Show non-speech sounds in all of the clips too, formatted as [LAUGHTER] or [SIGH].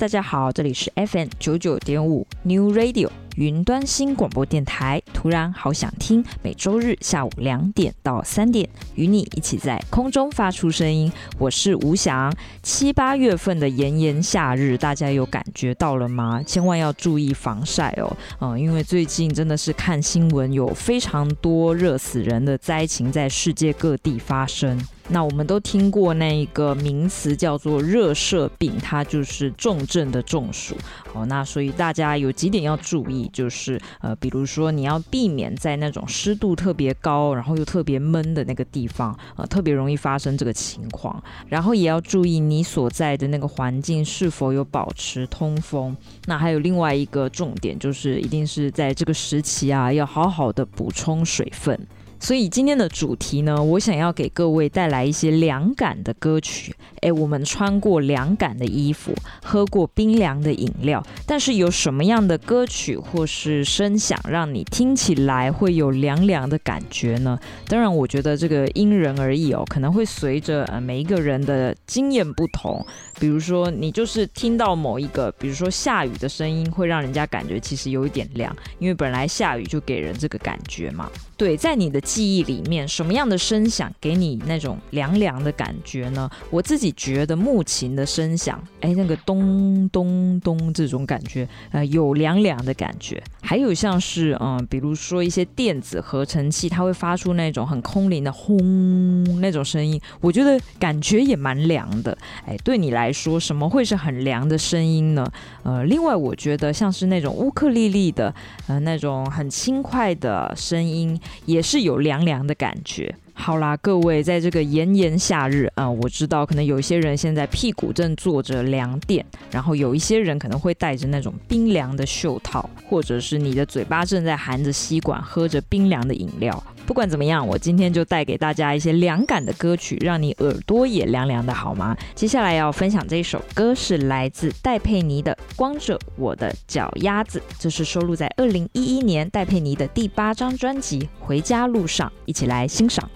大家好，这里是 FM 九九点五 New Radio。云端新广播电台，突然好想听。每周日下午两点到三点，与你一起在空中发出声音。我是吴翔。七八月份的炎炎夏日，大家有感觉到了吗？千万要注意防晒哦。嗯，因为最近真的是看新闻，有非常多热死人的灾情在世界各地发生。那我们都听过那一个名词叫做热射病，它就是重症的中暑。哦，那所以大家有几点要注意。就是呃，比如说你要避免在那种湿度特别高，然后又特别闷的那个地方，呃，特别容易发生这个情况。然后也要注意你所在的那个环境是否有保持通风。那还有另外一个重点，就是一定是在这个时期啊，要好好的补充水分。所以今天的主题呢，我想要给各位带来一些凉感的歌曲。诶，我们穿过凉感的衣服，喝过冰凉的饮料，但是有什么样的歌曲或是声响让你听起来会有凉凉的感觉呢？当然，我觉得这个因人而异哦，可能会随着呃每一个人的经验不同。比如说，你就是听到某一个，比如说下雨的声音，会让人家感觉其实有一点凉，因为本来下雨就给人这个感觉嘛。对，在你的记忆里面，什么样的声响给你那种凉凉的感觉呢？我自己觉得木琴的声响，哎，那个咚咚咚这种感觉，呃，有凉凉的感觉。还有像是嗯、比如说一些电子合成器，它会发出那种很空灵的轰那种声音，我觉得感觉也蛮凉的。哎，对你来说，什么会是很凉的声音呢？呃，另外我觉得像是那种乌克丽丽的，呃，那种很轻快的声音。也是有凉凉的感觉。好啦，各位，在这个炎炎夏日啊、我知道可能有一些人现在屁股正坐着凉垫，然后有一些人可能会带着那种冰凉的袖套，或者是你的嘴巴正在含着吸管，喝着冰凉的饮料。不管怎么样，我今天就带给大家一些凉感的歌曲，让你耳朵也凉凉的，好吗？接下来要分享这首歌是来自戴佩妮的《光着我的脚丫子》，这是收录在二零一一年戴佩妮的第八张专辑《回家路上》，一起来欣赏。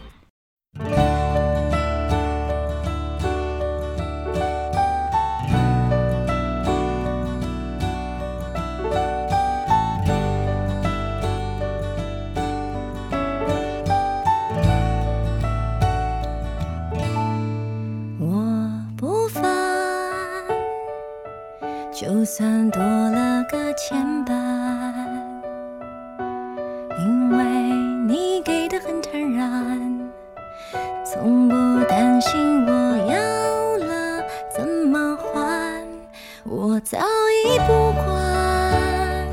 就算多了个牵绊因为你给的很坦然从不担心我要了怎么还我早已不管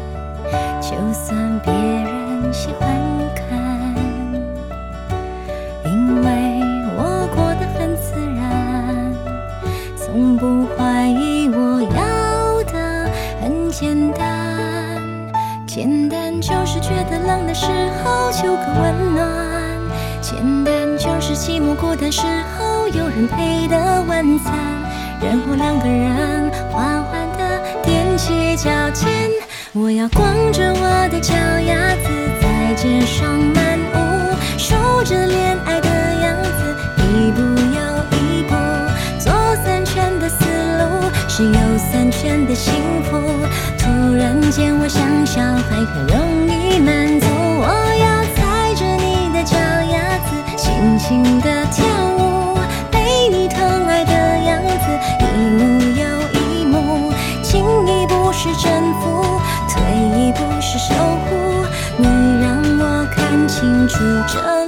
就算别人喜欢孤单时候有人陪的晚餐，然后两个人缓缓地踮起脚尖。我要光着我的脚丫子在街上漫步，守着恋爱的样子，一步又一步，左三圈的思路是右三圈的幸福。突然间，我像小孩，很容易满足。轻的跳舞被你疼爱的样子一幕又一幕进一步是征服退一步是守护你让我看清楚这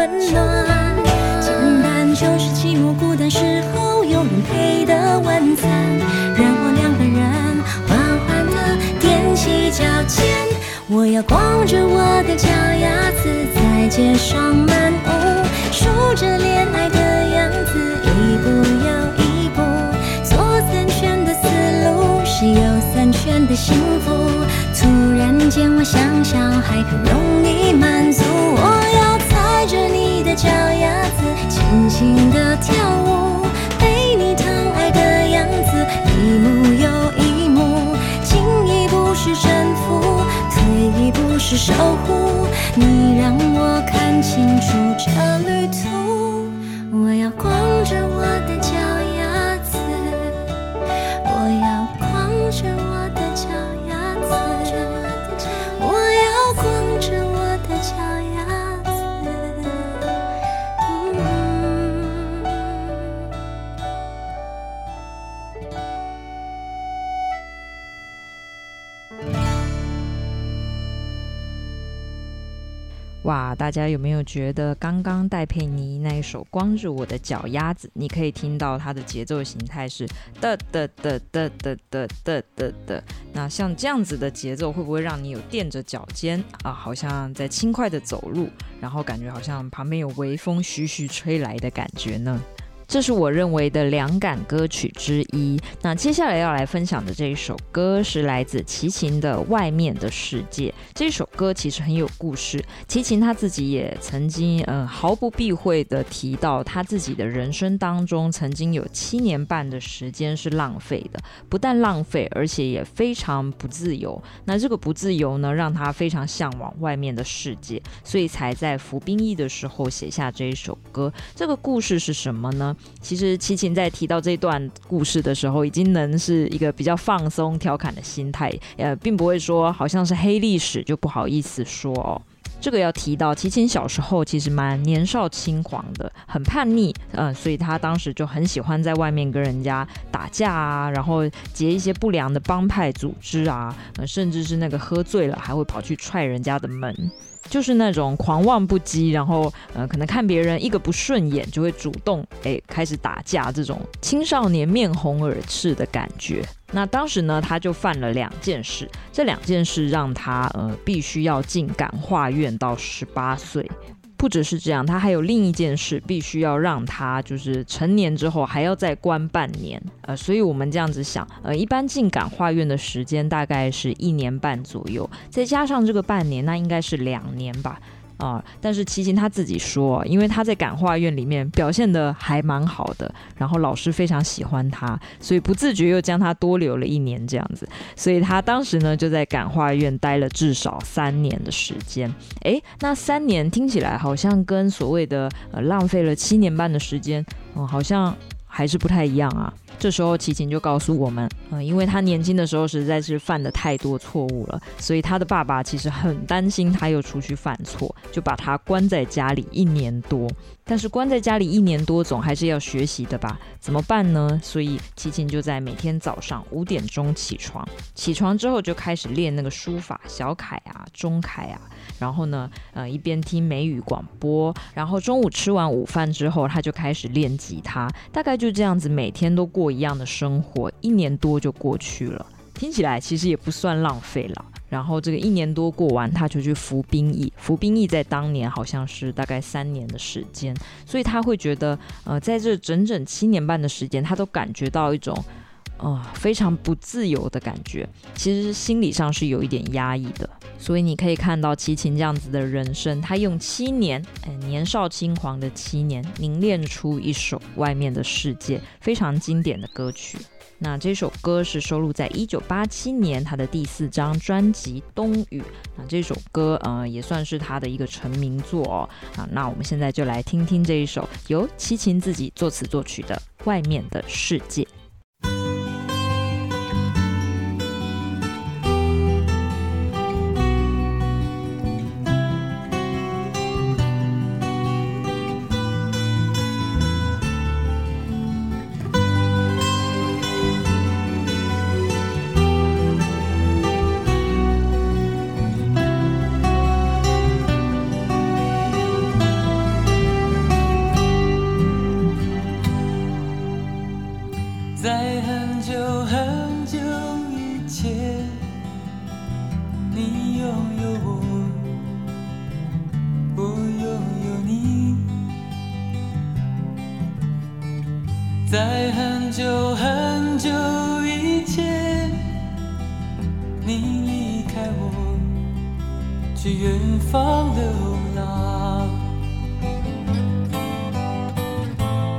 温暖，简单就是寂寞。孤单时候有人陪的晚餐，然后两个人缓缓的踮起脚尖，我要光着我的脚丫子在街上漫步，数着恋爱的样子，一步又一步。左三圈的思路，是右三圈的幸福。突然间我想小，还可容易满足。小鸭子，轻轻地跳舞，被你疼爱的样子，一幕又一幕，进一步是征服，退一步是守护。你让我看清楚这旅途，大家有没有觉得刚刚戴佩妮那一首《光着我的脚丫子》，你可以听到它的节奏形态是的的的的的的的的的。那像这样子的节奏，会不会让你有垫着脚尖啊，好像在轻快的走路，然后感觉好像旁边有微风徐徐吹来的感觉呢？这是我认为的两感歌曲之一。那接下来要来分享的这一首歌是来自齐秦的《外面的世界》。这首歌其实很有故事。齐秦他自己也曾经，嗯，毫不避讳地提到他自己的人生当中，曾经有七年半的时间是浪费的。不但浪费，而且也非常不自由。那这个不自由呢，让他非常向往外面的世界，所以才在服兵役的时候写下这一首歌。这个故事是什么呢？其实齐秦在提到这段故事的时候，已经能是一个比较放松、调侃的心态，呃，并不会说好像是黑历史就不好意思说哦。这个要提到，齐秦小时候其实蛮年少轻狂的，很叛逆，嗯、所以他当时就很喜欢在外面跟人家打架啊，然后结一些不良的帮派组织啊，呃，甚至是那个喝醉了还会跑去踹人家的门。就是那种狂妄不羁，然后呃，可能看别人一个不顺眼就会主动诶开始打架，这种青少年面红耳赤的感觉。那当时呢，他就犯了两件事，这两件事让他呃必须要进感化院到十八岁。不只是这样，他还有另一件事，必须要让他就是成年之后还要再关半年。呃，所以我们这样子想，呃，一般进感化院的时间大概是一年半左右，再加上这个半年，那应该是两年吧。啊、但是齐秦他自己说，因为他在感化院里面表现得还蛮好的，然后老师非常喜欢他，所以不自觉又将他多留了一年这样子。所以他当时呢就在感化院待了至少三年的时间。诶，那三年听起来好像跟所谓的呃浪费了七年半的时间，嗯，好像还是不太一样啊。这时候齐秦就告诉我们，嗯，因为他年轻的时候实在是犯了太多错误了，所以他的爸爸其实很担心他又出去犯错，就把他关在家里一年多。但是关在家里一年多，总还是要学习的吧？怎么办呢？所以齐秦就在每天早上五点钟起床，起床之后就开始练那个书法，小楷啊、中楷啊。然后呢，呃，一边听美语广播，然后中午吃完午饭之后，他就开始练吉他。大概就这样子，每天都过一样的生活，一年多就过去了。听起来其实也不算浪费了。然后这个一年多过完，他就去服兵役。服兵役在当年好像是大概三年的时间，所以他会觉得，呃，在这整整七年半的时间，他都感觉到一种。啊，非常不自由的感觉，其实心理上是有一点压抑的。所以你可以看到齐秦这样子的人生，他用七年，哎，年少轻狂的七年，凝练出一首《外面的世界》，非常经典的歌曲。那这首歌是收录在一九八七年他的第四张专辑《冬雨》。那这首歌，呃，也算是他的一个成名作哦。啊，那我们现在就来听听这一首由齐秦自己作词作曲的《外面的世界》。在很久很久以前你离开我去远方流浪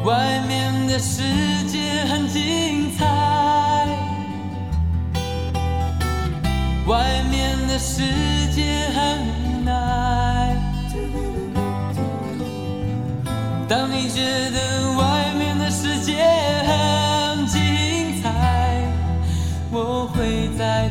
外面的世界很精彩外面的世界很无奈当你觉得外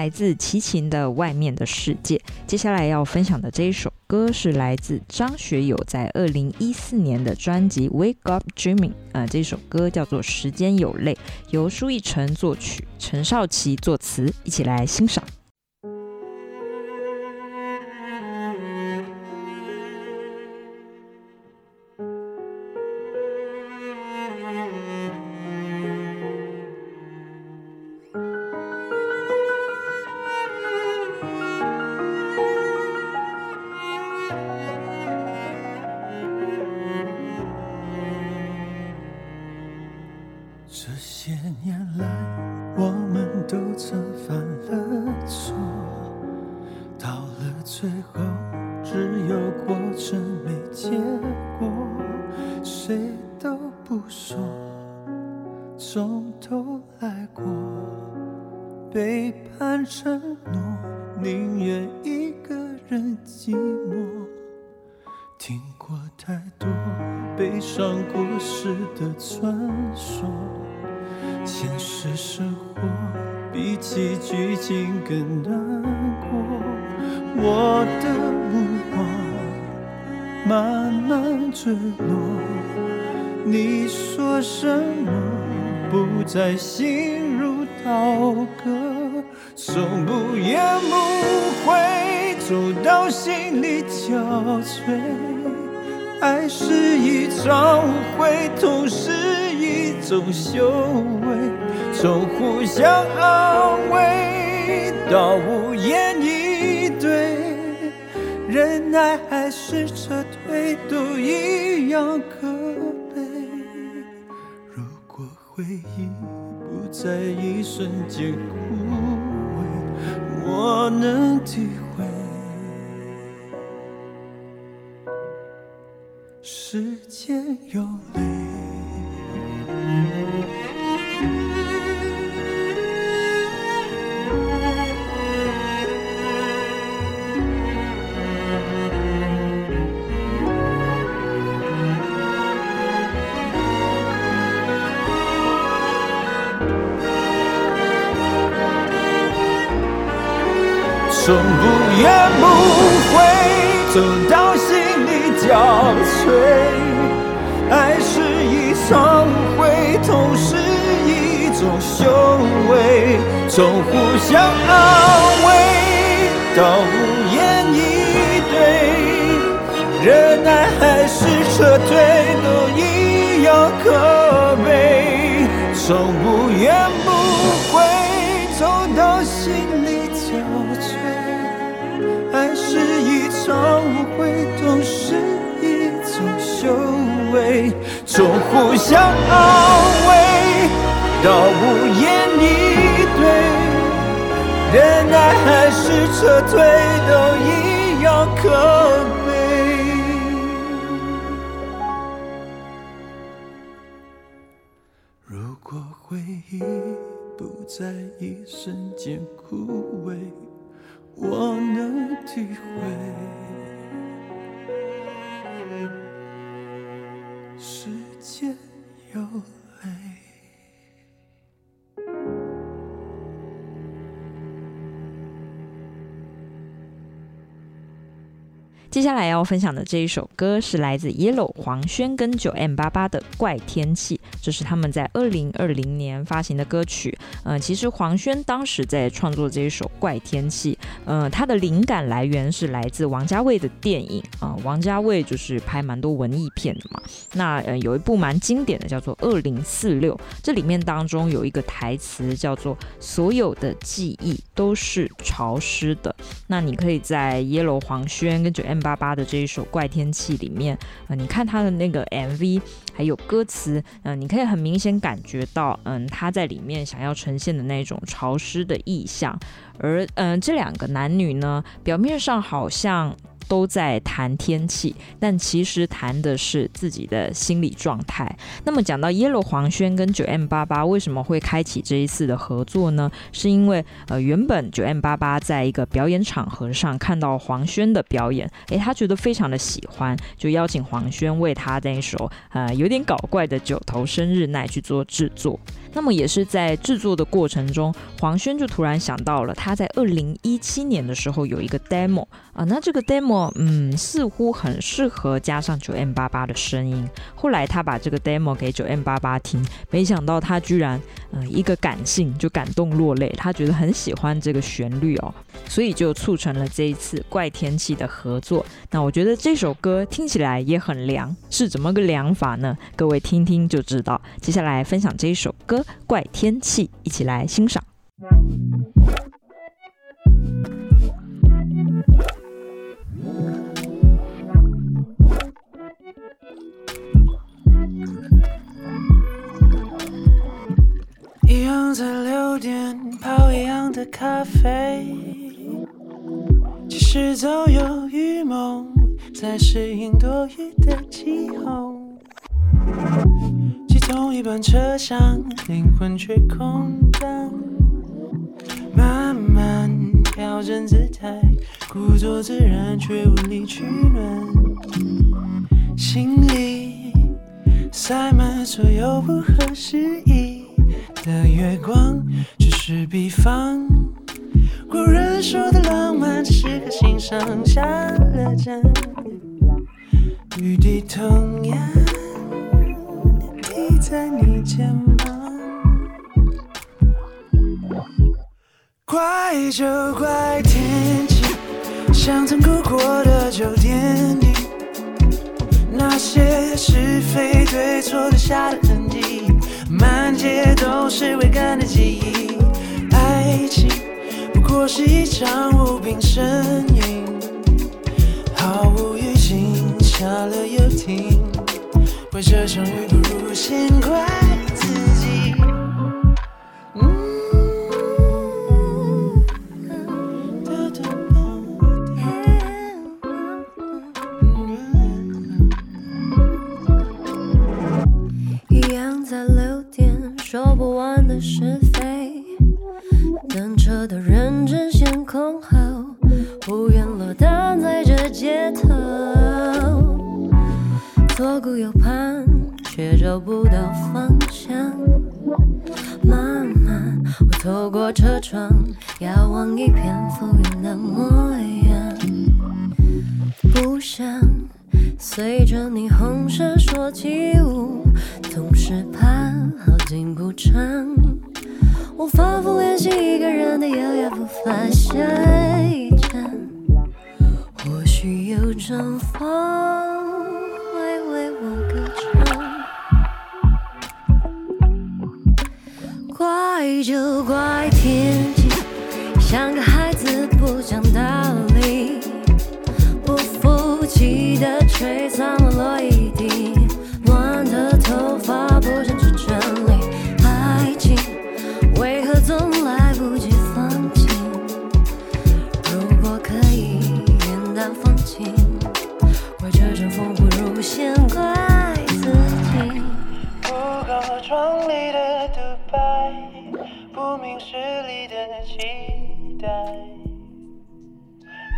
来自齐秦的《外面的世界》，接下来要分享的这一首歌是来自张学友在二零一四年的专辑《Wake Up Dreaming》啊，这首歌叫做《时间有泪》，由苏奕成作曲，陈少琪作词，一起来欣赏。从修为，从互相安慰到无言以对，忍耐还是撤退，都一样可悲。如果回忆不在一瞬间枯不言不悔走到心里交瘁。爱是一场误会，痛是一种修为，从互相安慰到无言以对，忍耐还是撤退，都一样可悲。从不言不悔走到心里为。从互相安慰到无言以对，忍耐还是撤退，都一样可悲。如果回忆不在一瞬间枯萎，我能体会。时间有接下来要分享的这一首歌是来自 Yellow 黄轩跟 9m88 的《怪天气》，这是他们在二零二零年发行的歌曲。嗯、其实黄轩当时在创作这一首《怪天气》，嗯，他的灵感来源是来自王家卫的电影啊、王家卫就是拍蛮多文艺片的嘛。那呃，有一部蛮经典的叫做《二零四六》，这里面当中有一个台词叫做“所有的记忆都是潮湿的”。那你可以在 Yellow 黄轩跟 9m。巴巴的这一首怪天气里面，呃，你看他的那个 MV，还有歌词，嗯、你可以很明显感觉到，嗯，他在里面想要呈现的那种潮湿的意象，而嗯、这两个男女呢，表面上好像。都在谈天气，但其实谈的是自己的心理状态。那么讲到 Yellow 黄轩跟九 M 八八为什么会开启这一次的合作呢？是因为呃原本九 M 八八在一个表演场合上看到黄轩的表演，诶，他觉得非常的喜欢，就邀请黄轩为他那一首呃有点搞怪的九头生日奈去做制作。那么也是在制作的过程中，黄轩就突然想到了他在二零一七年的时候有一个 demo 啊，那这个 demo。嗯，似乎很适合加上九 M 八八的声音。后来他把这个 demo 给九 M 八八听，没想到他居然，嗯、一个感性就感动落泪。他觉得很喜欢这个旋律哦，所以就促成了这一次怪天气的合作。那我觉得这首歌听起来也很凉，是怎么个凉法呢？各位听听就知道。接下来分享这一首歌《怪天气》，一起来欣赏。一样在六点泡一样。的咖啡。其实早有预谋，在适应多雨的气候。挤同一班车厢，灵魂却空荡。慢慢调整姿态，故作自然却无力取暖。心里塞满所有不合时宜的月光，只是比方。古人说的浪漫，只适合心上下了站。雨滴同样滴在你肩膀。怪就怪天气，像曾哭过的酒店里，那些是非对错留下的痕迹，满街都是未干的记忆，爱情。不过是一场无病呻吟，毫无预警，下了又停，怪这场雨不如先怪自己。说不完的是非。等车的人争先恐后，不愿落单在这街头。左顾右盼，却找不到方向。慢慢，我透过车窗，遥望一片浮云的模样。不想随着霓虹闪烁起舞，总是怕耗尽鼓肠。我反复练习一个人的优雅步伐，下一站，或许有阵风会为我歌唱。怪就怪天气，像个孩子不讲道理，不服气的吹散了落叶。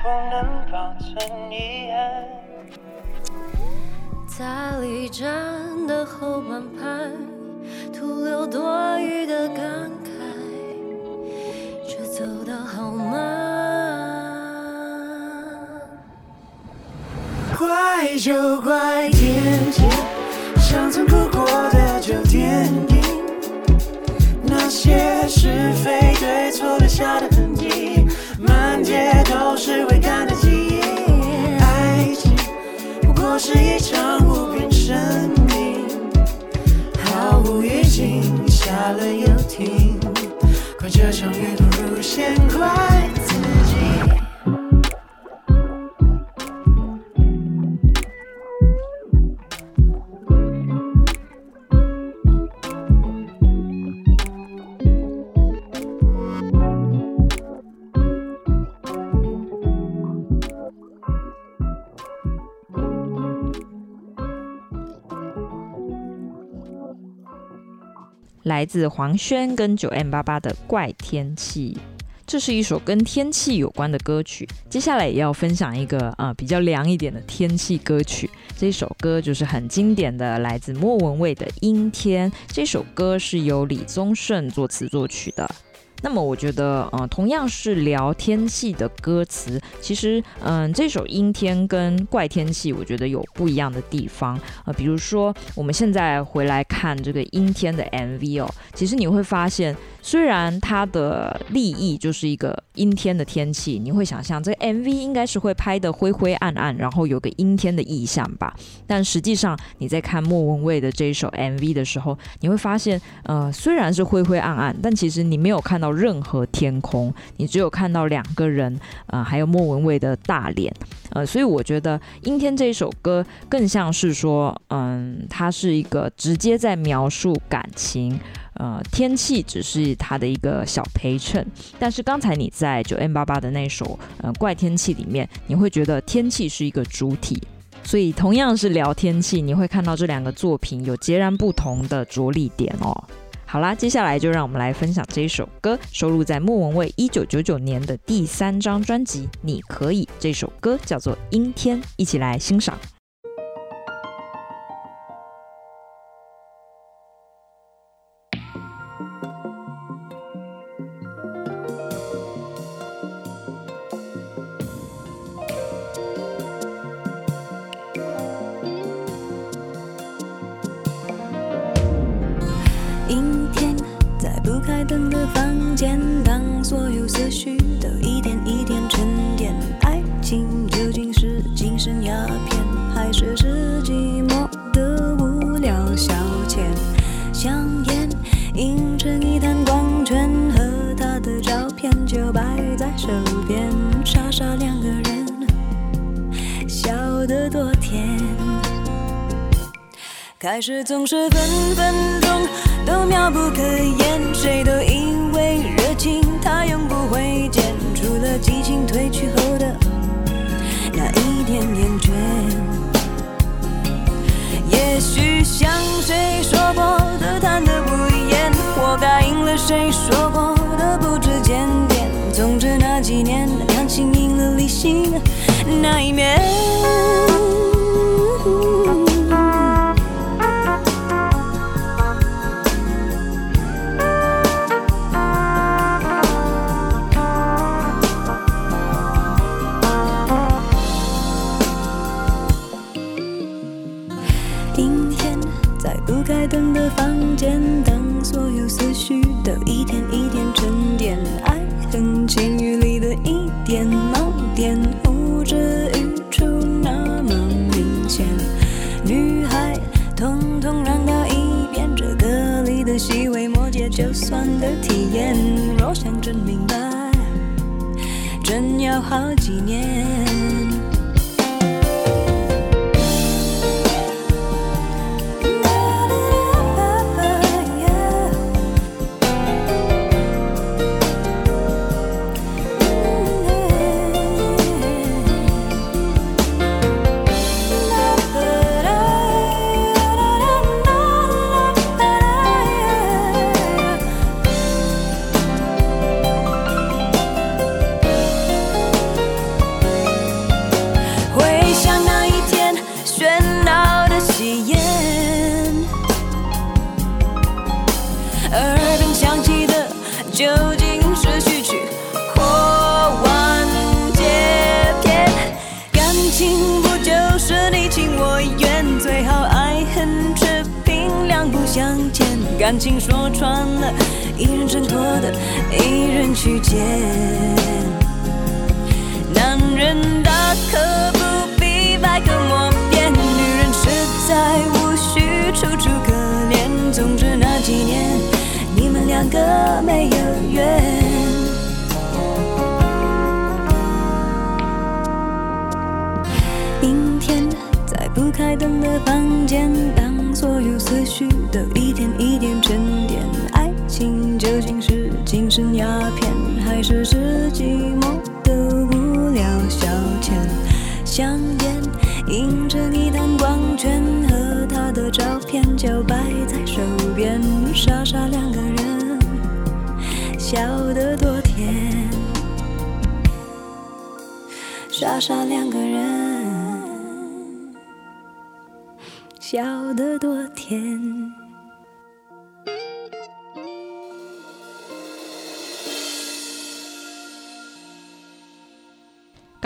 不能保存遗憾。在离站的后半排，徒留多余的感慨，却走得好慢。怪就怪天气，像曾哭过的旧电影，那些是非对错留下的痕迹。满街都是未干的记忆，爱情不过是一场无病呻吟，毫无预警，下了又停，怪这场雨不如先怪来自黄轩跟九 M 八八的《怪天气》，这是一首跟天气有关的歌曲。接下来也要分享一个、呃、比较凉一点的天气歌曲。这首歌就是很经典的，来自莫文蔚的《阴天》。这首歌是由李宗盛作词作曲的。那么我觉得，呃，同样是聊天气的歌词，其实，嗯、这首阴天跟怪天气，我觉得有不一样的地方。呃，比如说，我们现在回来看这个阴天的 MV 哦，其实你会发现。虽然它的立意就是一个阴天的天气，你会想象这个 MV 应该是会拍得灰灰暗暗，然后有个阴天的意象吧。但实际上你在看莫文蔚的这一首 MV 的时候，你会发现，呃，虽然是灰灰暗暗，但其实你没有看到任何天空，你只有看到两个人，呃，还有莫文蔚的大脸，呃，所以我觉得阴天这一首歌更像是说，嗯，它是一个直接在描述感情。呃，天气只是它的一个小陪衬。但是刚才你在九 M 八八的那首呃怪天气里面，你会觉得天气是一个主体。所以同样是聊天气，你会看到这两个作品有截然不同的着力点哦。好啦，接下来就让我们来分享这一首歌，收录在莫文蔚一九九九年的第三张专辑《你可以》。这首歌叫做《阴天》，一起来欣赏。好几年。圈，和他的照片就摆在手边，傻傻两个人，笑得多甜，傻傻两个人。笑得多甜。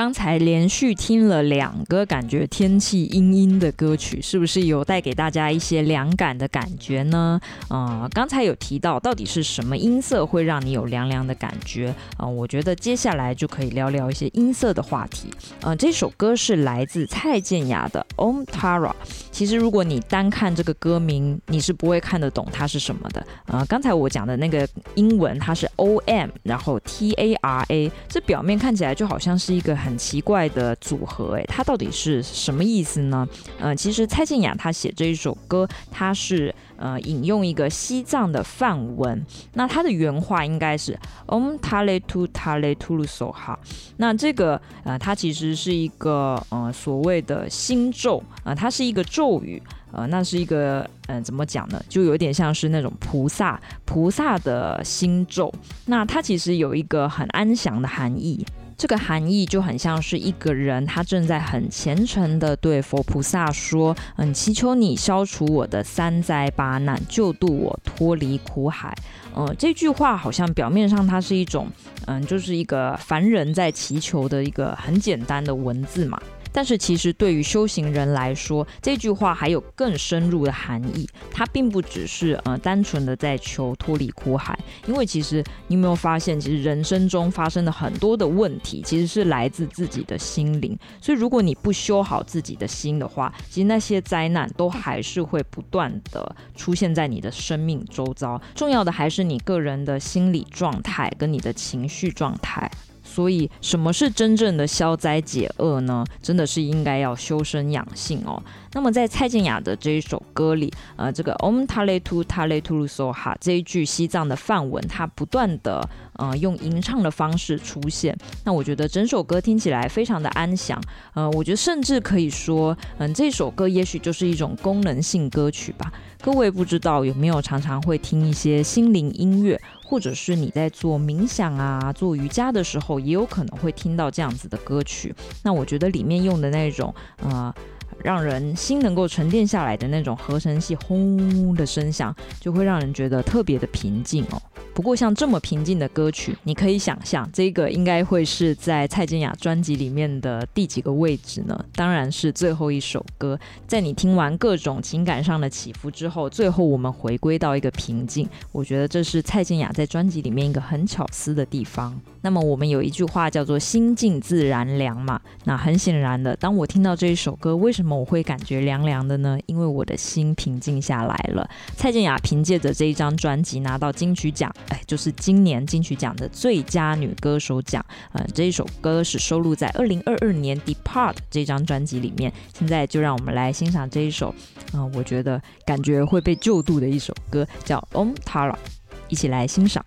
刚才连续听了两个感觉天气阴阴的歌曲，是不是有带给大家一些凉感的感觉呢？啊、刚才有提到到底是什么音色会让你有凉凉的感觉？啊、我觉得接下来就可以聊聊一些音色的话题。呃，这首歌是来自蔡健雅的《Om Tara》。其实如果你单看这个歌名，你是不会看得懂它是什么的。啊、刚才我讲的那个英文它是 O M，然后 T A R A，这表面看起来就好像是一个很奇怪的组合，诶，它到底是什么意思呢？呃，其实蔡健雅她写这一首歌，它是呃引用一个西藏的梵文，那它的原话应该是 Om Tare Tu Tare Turu Soha。那这个呃，它其实是一个呃所谓的心咒啊，呃，它是一个咒语。呃，那是一个，嗯、怎么讲呢？就有点像是那种菩萨菩萨的心咒。那它其实有一个很安详的含义，这个含义就很像是一个人他正在很虔诚的对佛菩萨说：“嗯，祈求你消除我的三灾八难，救度我脱离苦海。”嗯，这句话好像表面上它是一种，嗯，就是一个凡人在祈求的一个很简单的文字嘛。但是其实对于修行人来说，这句话还有更深入的含义。它并不只是呃单纯的在求脱离苦海，因为其实你有没有发现，其实人生中发生的很多的问题，其实是来自自己的心灵。所以如果你不修好自己的心的话，其实那些灾难都还是会不断的出现在你的生命周遭。重要的还是你个人的心理状态跟你的情绪状态。所以，什么是真正的消灾解厄呢？真的是应该要修身养性哦。那么，在蔡健雅的这一首歌里，呃，这个 Om Tare Tu Tare Turu Soha 这一句西藏的梵文，它不断的呃用吟唱的方式出现。那我觉得整首歌听起来非常的安详。呃，我觉得甚至可以说，嗯、呃，这首歌也许就是一种功能性歌曲吧。各位不知道有没有常常会听一些心灵音乐？或者是你在做冥想啊、做瑜伽的时候，也有可能会听到这样子的歌曲。那我觉得里面用的那种，啊，让人心能够沉淀下来的那种合成器轰的声响，就会让人觉得特别的平静哦。不过像这么平静的歌曲，你可以想象，这个应该会是在蔡健雅专辑里面的第几个位置呢？当然是最后一首歌。在你听完各种情感上的起伏之后，最后我们回归到一个平静。我觉得这是蔡健雅在专辑里面一个很巧思的地方。那么我们有一句话叫做“心静自然凉”嘛。那很显然的，当我听到这一首歌，为什么我会感觉凉凉的呢？因为我的心平静下来了。蔡健雅凭借着这一张专辑拿到金曲奖。哎，就是今年金曲奖的最佳女歌手奖。呃，这一首歌是收录在二零二二年《Depart》这张专辑里面。现在就让我们来欣赏这一首，啊、我觉得感觉会被救度的一首歌，叫《Om Tara》，一起来欣赏。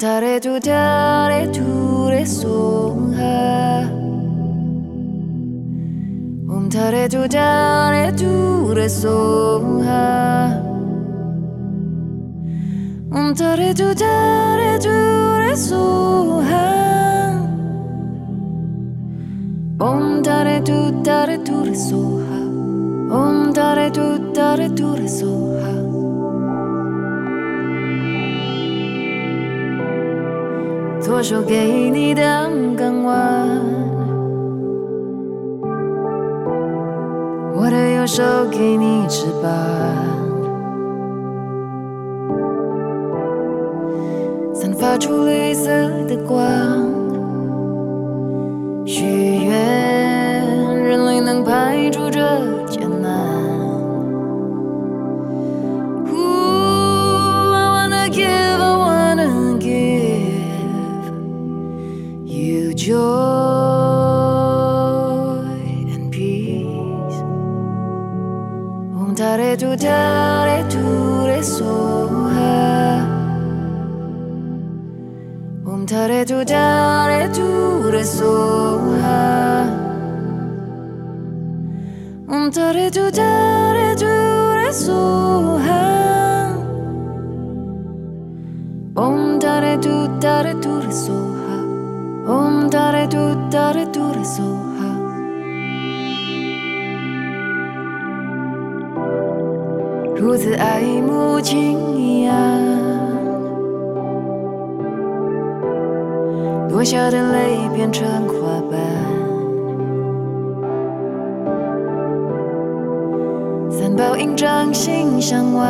Tare tu tare tu re soha Om tare giudare giure sonha Om tare giudare giure sonha Om tare giudare giure sonha Om tare giudare giure sonha 左手给你的港湾，我的右手给你翅膀，散发出绿色的光，如此爱慕情一 落下的泪变成花瓣，三宝印掌心向外，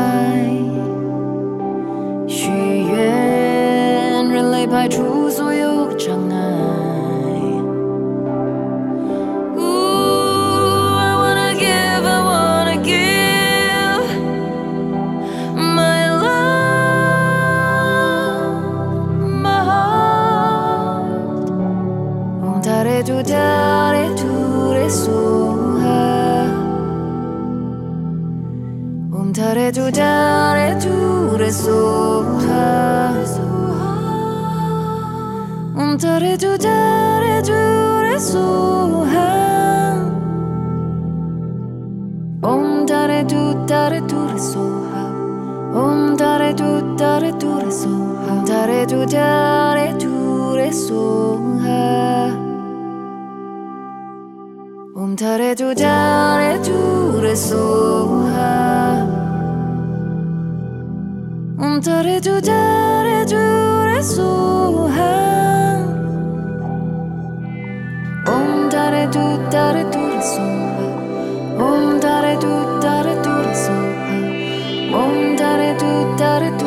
许愿人类排除所有障碍。که تو در دور صبح هست اون داره تو در دور صبح اون داره تو در دور صبح اون داره تو در دور صبح داره تو در دور صبح 봄달에 두 Contare giù, dare giù, su eh. Om dare giù, eh. dare giù, su eh. Om dare giù, dare giù, su Om dare giù, dare giù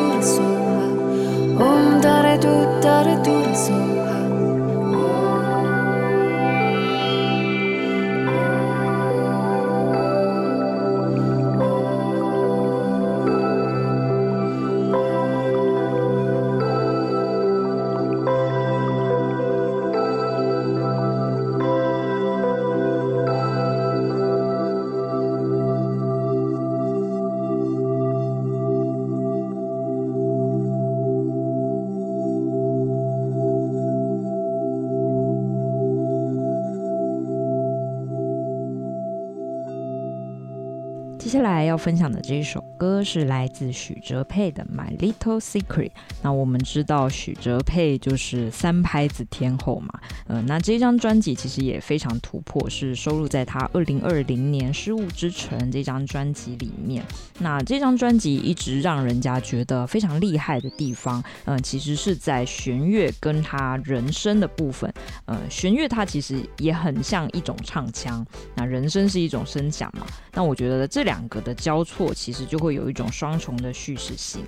要分享的这一首。歌是来自许哲佩的《My Little Secret》。那我们知道许哲佩就是三拍子天后嘛，呃，那这张专辑其实也非常突破，是收录在他二零二零年《失误之城》这张专辑里面。那这张专辑一直让人家觉得非常厉害的地方，嗯、其实是在弦乐跟他人声的部分。呃，弦乐它其实也很像一种唱腔，那人声是一种声响嘛。那我觉得这。两个的交错，其实就会有一种双重的叙事性。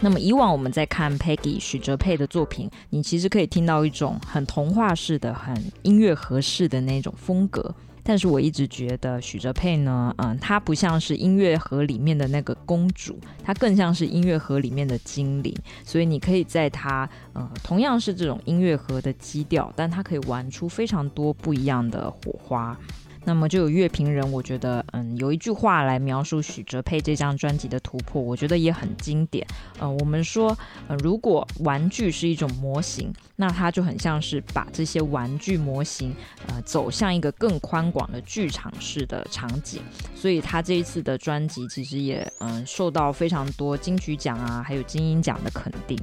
那么以往我们在看 Peggy 许哲佩的作品，你其实可以听到一种很童话式的、很音乐盒式的那种风格。但是我一直觉得许哲佩呢，嗯，她不像是音乐盒里面的那个公主，她更像是音乐盒里面的精灵。所以你可以在她，呃，同样是这种音乐盒的基调，但她可以玩出非常多不一样的火花。那么就有乐评人，我觉得，嗯，有一句话来描述许哲佩这张专辑的突破，我觉得也很经典。呃，我们说，呃，如果玩具是一种模型，那它就很像是把这些玩具模型，呃，走向一个更宽广的剧场式的场景。所以他这一次的专辑其实也，嗯，受到非常多金曲奖啊，还有金音奖的肯定。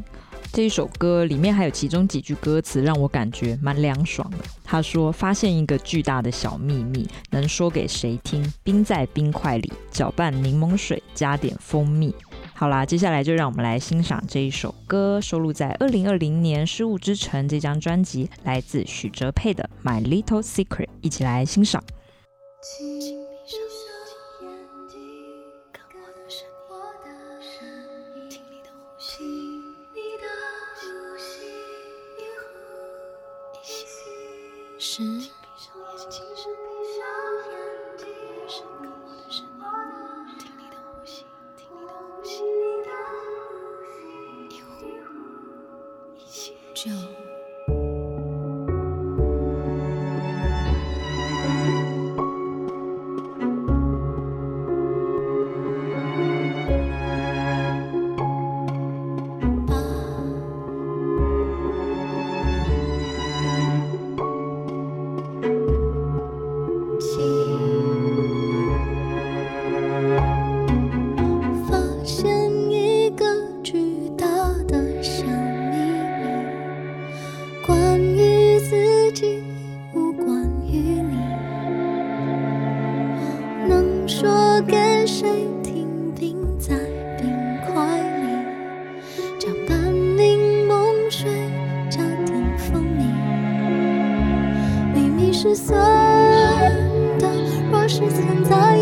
这一首歌里面还有其中几句歌词让我感觉蛮凉爽的。他说：“发现一个巨大的小秘密，能说给谁听？冰在冰块里，搅拌柠檬水，加点蜂蜜。”好啦，接下来就让我们来欣赏这一首歌，收录在二零二零年《失物之城》这张专辑，来自许哲佩的《My Little Secret》，一起来欣赏。是。是酸的，若是存在。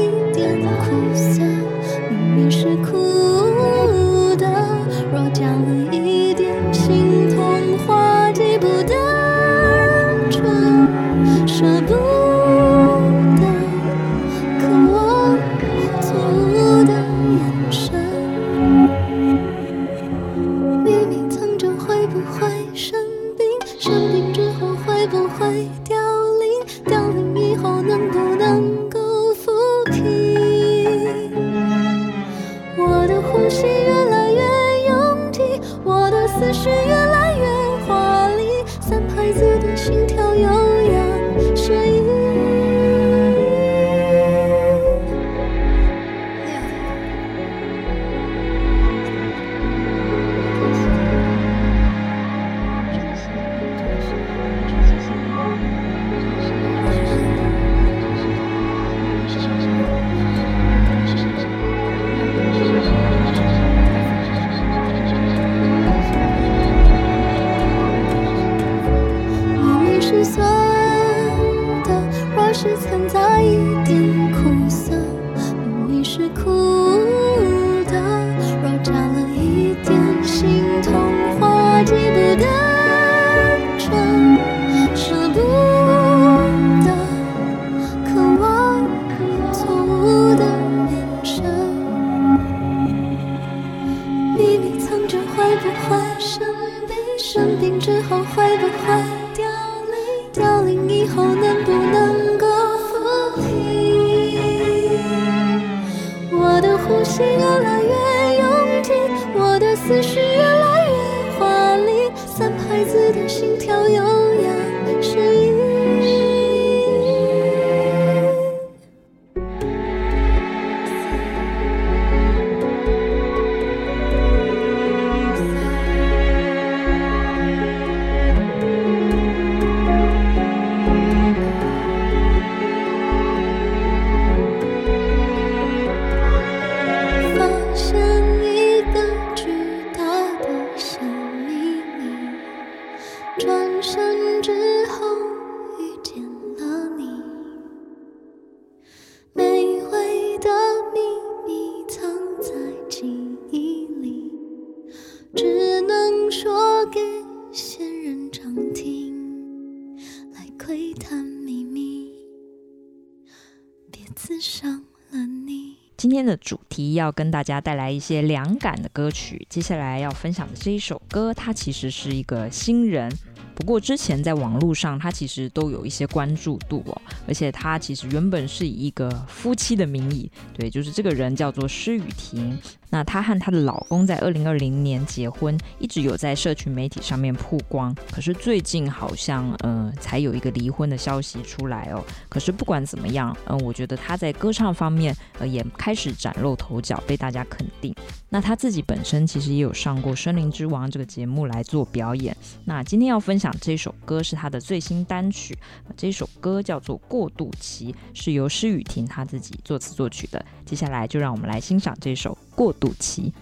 要跟大家带来一些凉感的歌曲。接下来要分享的这一首歌，它其实是一个新人。不过之前在网络上，他其实都有一些关注度哦，而且他其实原本是以一个夫妻的名义，对，就是这个人叫做施雨婷。那她和她的老公在二零二零年结婚，一直有在社群媒体上面曝光。可是最近好像呃才有一个离婚的消息出来哦。可是不管怎么样，嗯、我觉得她在歌唱方面呃也开始崭露头角，被大家肯定。那她自己本身其实也有上过《森林之王》这个节目来做表演。那今天要分享这首歌是她的最新单曲，这首歌叫做《过渡期》，是由施雨婷她自己作词作曲的。接下来就让我们来欣赏这首。过渡期，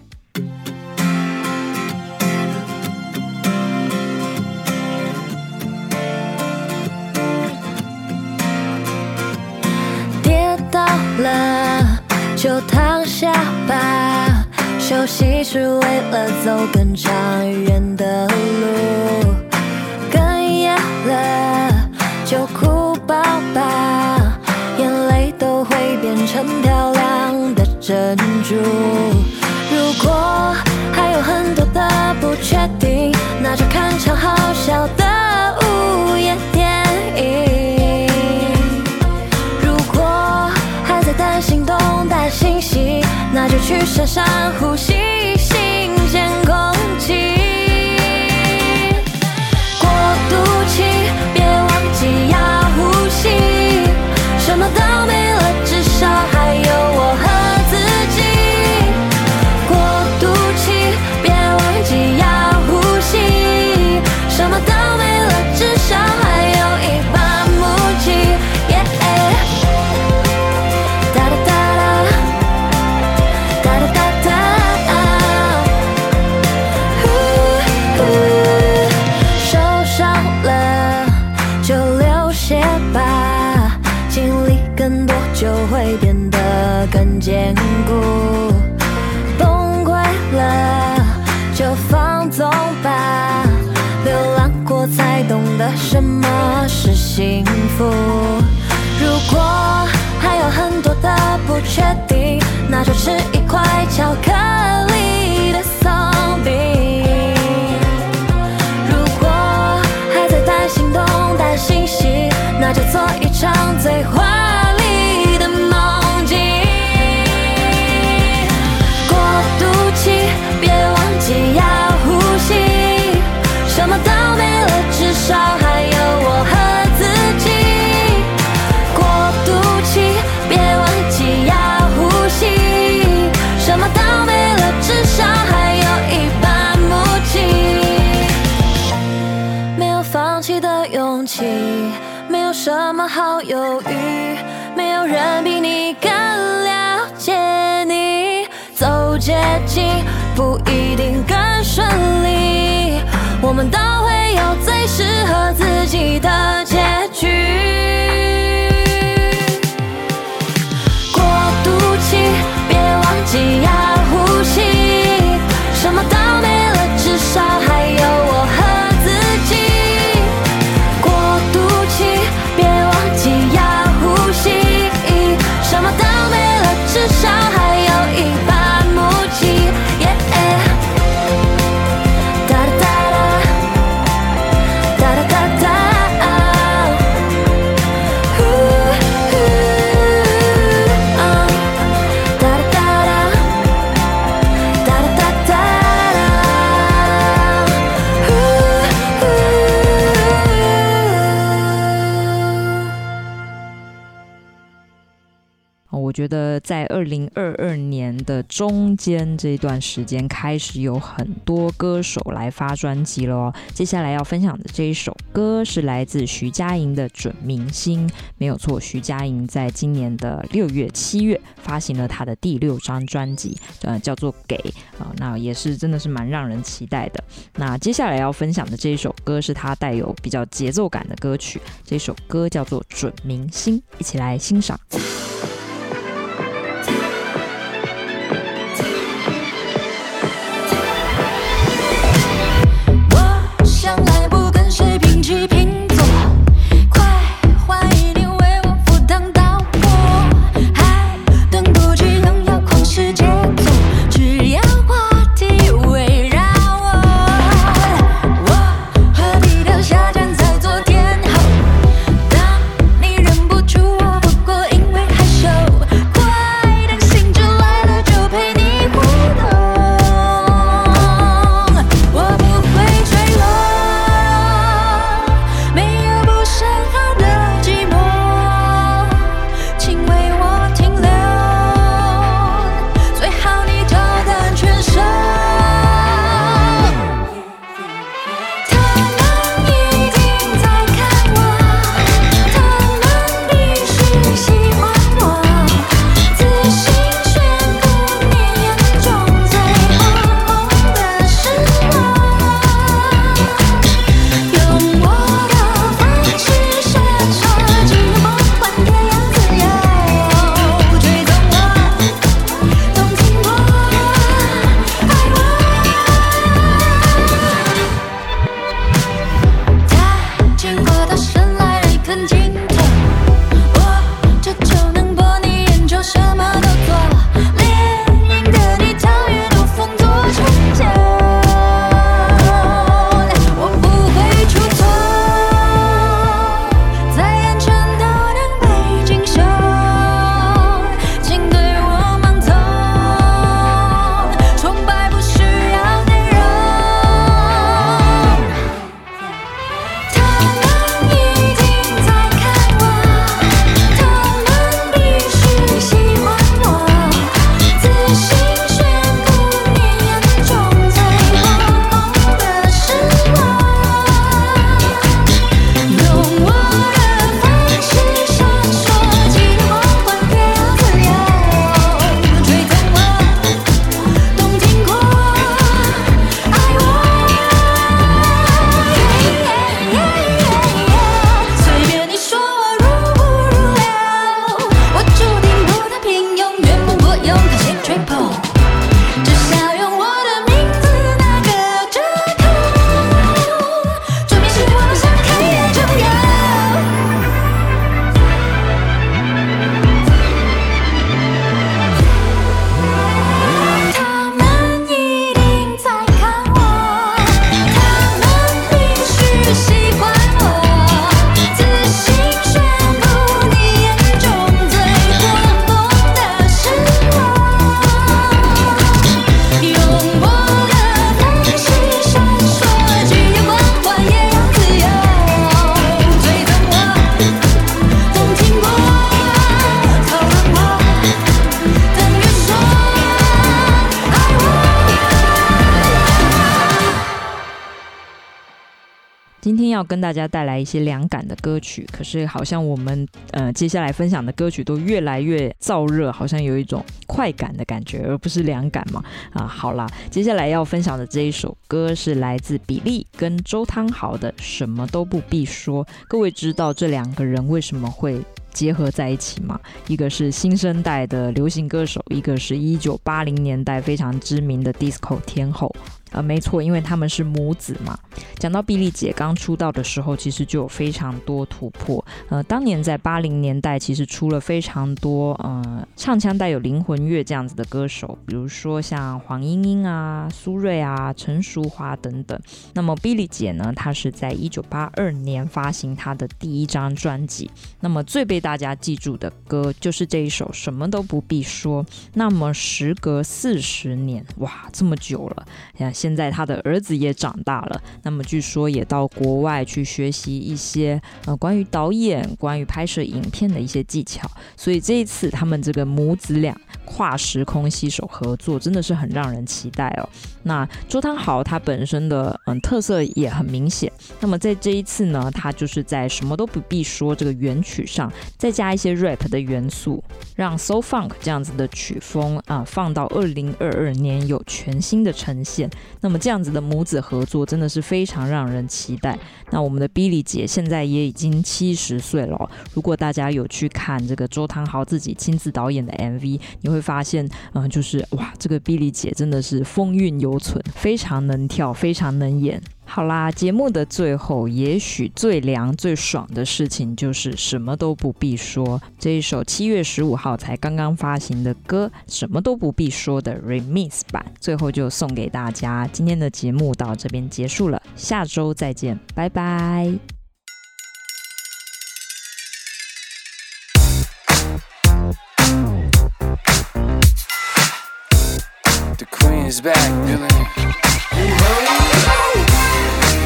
跌倒了就躺下吧，休息是为了走更长远的路。哽咽了就哭爆吧，眼泪都会变成漂亮珍珠。如果还有很多的不确定，那就看场好笑的午夜电影。如果还在担心东担心西，那就去山上呼吸什么是幸福？如果还有很多的不确定，那就吃一块巧克力适合自己的我觉得在二零二二年的中间这一段时间，开始有很多歌手来发专辑了哦。接下来要分享的这一首歌是来自徐佳莹的《准明星》，没有错，徐佳莹在今年的六月、七月发行了她的第六张专辑，呃，叫做《给》啊、那也是真的是蛮让人期待的。那接下来要分享的这一首歌是她带有比较节奏感的歌曲，这首歌叫做《准明星》，一起来欣赏。跟大家带来一些凉感的歌曲，可是好像我们呃接下来分享的歌曲都越来越燥热，好像有一种快感的感觉，而不是凉感嘛啊，好啦，接下来要分享的这一首歌是来自比利跟周汤豪的《什么都不必说》。各位知道这两个人为什么会结合在一起吗？一个是新生代的流行歌手，一个是一九八零年代非常知名的 disco 天后。呃，没错，因为他们是母子嘛。讲到碧丽姐刚出道的时候，其实就有非常多突破。呃，当年在八零年代，其实出了非常多呃唱腔带有灵魂乐这样子的歌手，比如说像黄莺莺啊、苏芮啊、陈淑樺等等。那么碧丽姐呢，她是在一九八二年发行她的第一张专辑。那么最被大家记住的歌就是这一首《什么都不必说》。那么时隔四十年，哇，这么久了，现在他的儿子也长大了，那么据说也到国外去学习一些呃关于导演、关于拍摄影片的一些技巧。所以这一次他们这个母子俩跨时空携手合作，真的是很让人期待哦。那周汤豪他本身的嗯特色也很明显，那么在这一次呢，他就是在什么都不必说这个原曲上再加一些 rap 的元素，让 so funk 这样子的曲风啊、放到二零二二年有全新的呈现。那么这样子的母子合作真的是非常让人期待。那我们的 Billy 姐现在也已经七十岁了，如果大家有去看这个周汤豪自己亲自导演的 MV，你会发现，嗯、就是哇，这个 Billy 姐真的是风韵犹存，非常能跳，非常能演。好啦，节目的最后，也许最凉最爽的事情就是什么都不必说。这一首七月十五号才刚刚发行的歌，什么都不必说的 Remix 版，最后就送给大家。今天的节目到这边结束了，下周再见，拜拜。Is back.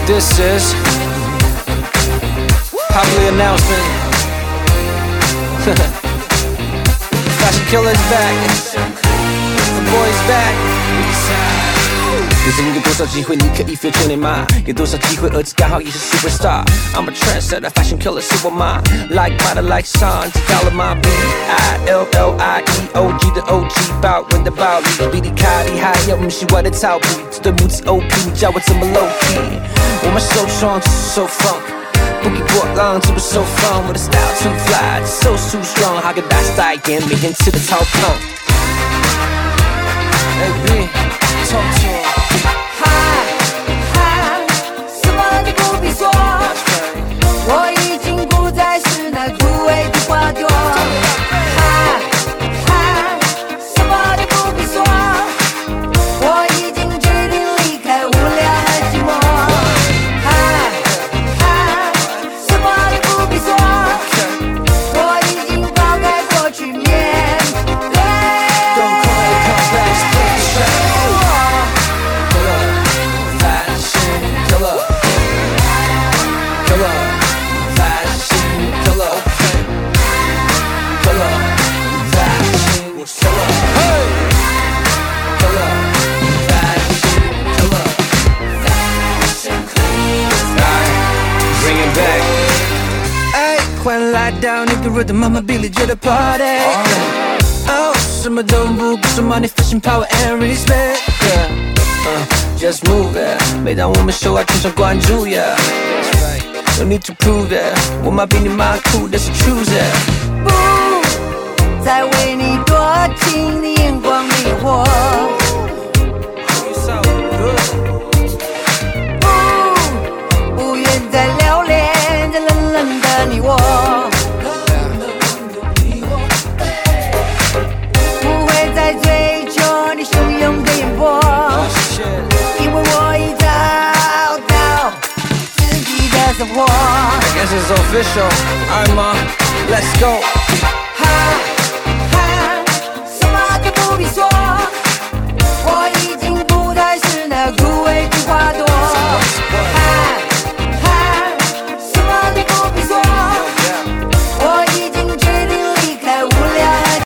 This is public announcement. [LAUGHS] Fashion Killer's back. The boy's back. 人生有多少机会你可以 feel 全脸吗？有多少机会儿子刚好也是 superstar。I'm a trendsetter, fashion killer 是我妈。Like mother, like son，知道了吗？B I L L I E O G 的 O G，爆文的暴力，比你卡厉害，又不是我的草皮。这对母子 O P，你叫我怎么 low key？我们受创，只是受 funk，不给波浪，只不受 fun。我的 style too fly，只 so too strong，还跟大少爷，每天吃的超胖。Hey B, talk to him. 每当我们秀爱，全场关注呀，that's right，no need to prove it。我妈比你妈酷，that's the truth。不